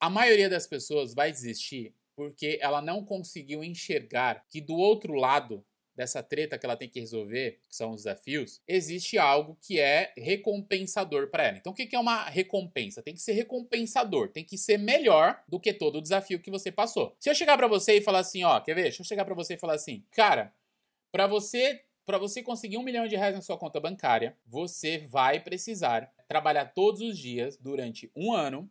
A maioria das pessoas vai desistir porque ela não conseguiu enxergar que do outro lado dessa treta que ela tem que resolver, que são os desafios, existe algo que é recompensador para ela. Então, o que é uma recompensa? Tem que ser recompensador, tem que ser melhor do que todo o desafio que você passou. Se eu chegar para você e falar assim, ó, quer ver? Deixa eu chegar para você e falar assim, cara, para você para você conseguir um milhão de reais na sua conta bancária, você vai precisar trabalhar todos os dias durante um ano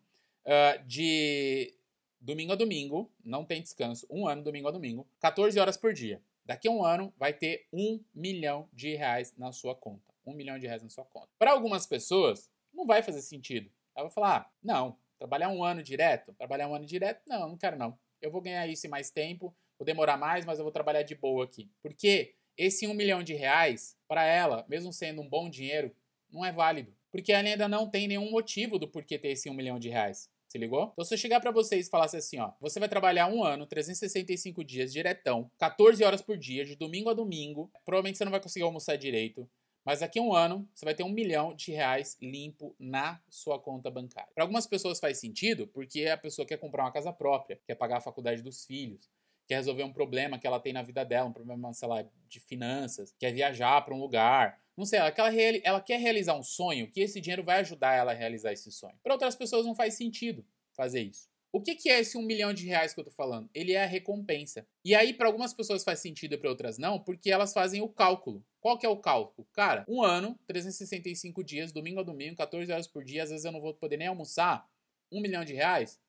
uh, de domingo a domingo, não tem descanso, um ano, domingo a domingo, 14 horas por dia. Daqui a um ano vai ter um milhão de reais na sua conta. Um milhão de reais na sua conta. Para algumas pessoas, não vai fazer sentido. Ela vai falar: ah, não, trabalhar um ano direto? Trabalhar um ano direto? Não, não quero não. Eu vou ganhar isso em mais tempo, vou demorar mais, mas eu vou trabalhar de boa aqui. Porque esse um milhão de reais, para ela, mesmo sendo um bom dinheiro, não é válido. Porque ela ainda não tem nenhum motivo do porquê ter esse um milhão de reais. Se ligou? Então, se eu chegar para vocês e falasse assim, ó, você vai trabalhar um ano, 365 dias diretão, 14 horas por dia, de domingo a domingo, provavelmente você não vai conseguir almoçar direito, mas daqui a um ano você vai ter um milhão de reais limpo na sua conta bancária. Para algumas pessoas faz sentido, porque a pessoa quer comprar uma casa própria, quer pagar a faculdade dos filhos, quer resolver um problema que ela tem na vida dela, um problema, sei lá, de finanças, quer viajar para um lugar, não sei, ela, ela quer realizar um sonho que esse dinheiro vai ajudar ela a realizar esse sonho. Para outras pessoas não faz sentido fazer isso. O que, que é esse um milhão de reais que eu tô falando? Ele é a recompensa. E aí, para algumas pessoas faz sentido e para outras não, porque elas fazem o cálculo. Qual que é o cálculo? Cara, um ano, 365 dias, domingo a domingo, 14 horas por dia, às vezes eu não vou poder nem almoçar. Um milhão de reais?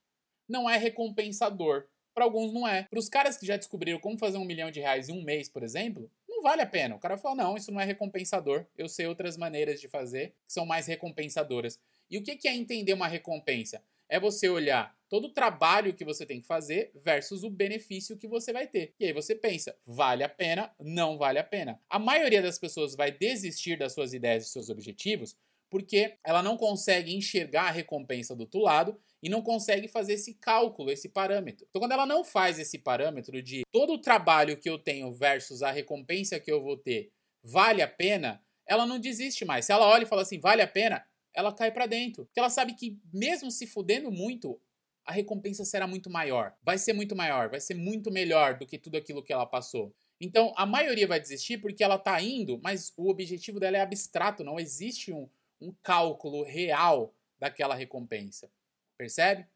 Não é recompensador. Para alguns não é. Para os caras que já descobriram como fazer um milhão de reais em um mês, por exemplo, não vale a pena. O cara fala, não, isso não é recompensador. Eu sei outras maneiras de fazer que são mais recompensadoras. E o que é entender uma recompensa? É você olhar todo o trabalho que você tem que fazer versus o benefício que você vai ter. E aí você pensa, vale a pena, não vale a pena. A maioria das pessoas vai desistir das suas ideias e seus objetivos porque ela não consegue enxergar a recompensa do outro lado e não consegue fazer esse cálculo, esse parâmetro. Então, quando ela não faz esse parâmetro de todo o trabalho que eu tenho versus a recompensa que eu vou ter vale a pena, ela não desiste mais. Se ela olha e fala assim, vale a pena, ela cai para dentro. Porque ela sabe que, mesmo se fudendo muito, a recompensa será muito maior. Vai ser muito maior, vai ser muito melhor do que tudo aquilo que ela passou. Então, a maioria vai desistir porque ela tá indo, mas o objetivo dela é abstrato, não existe um, um cálculo real daquela recompensa. Percebe?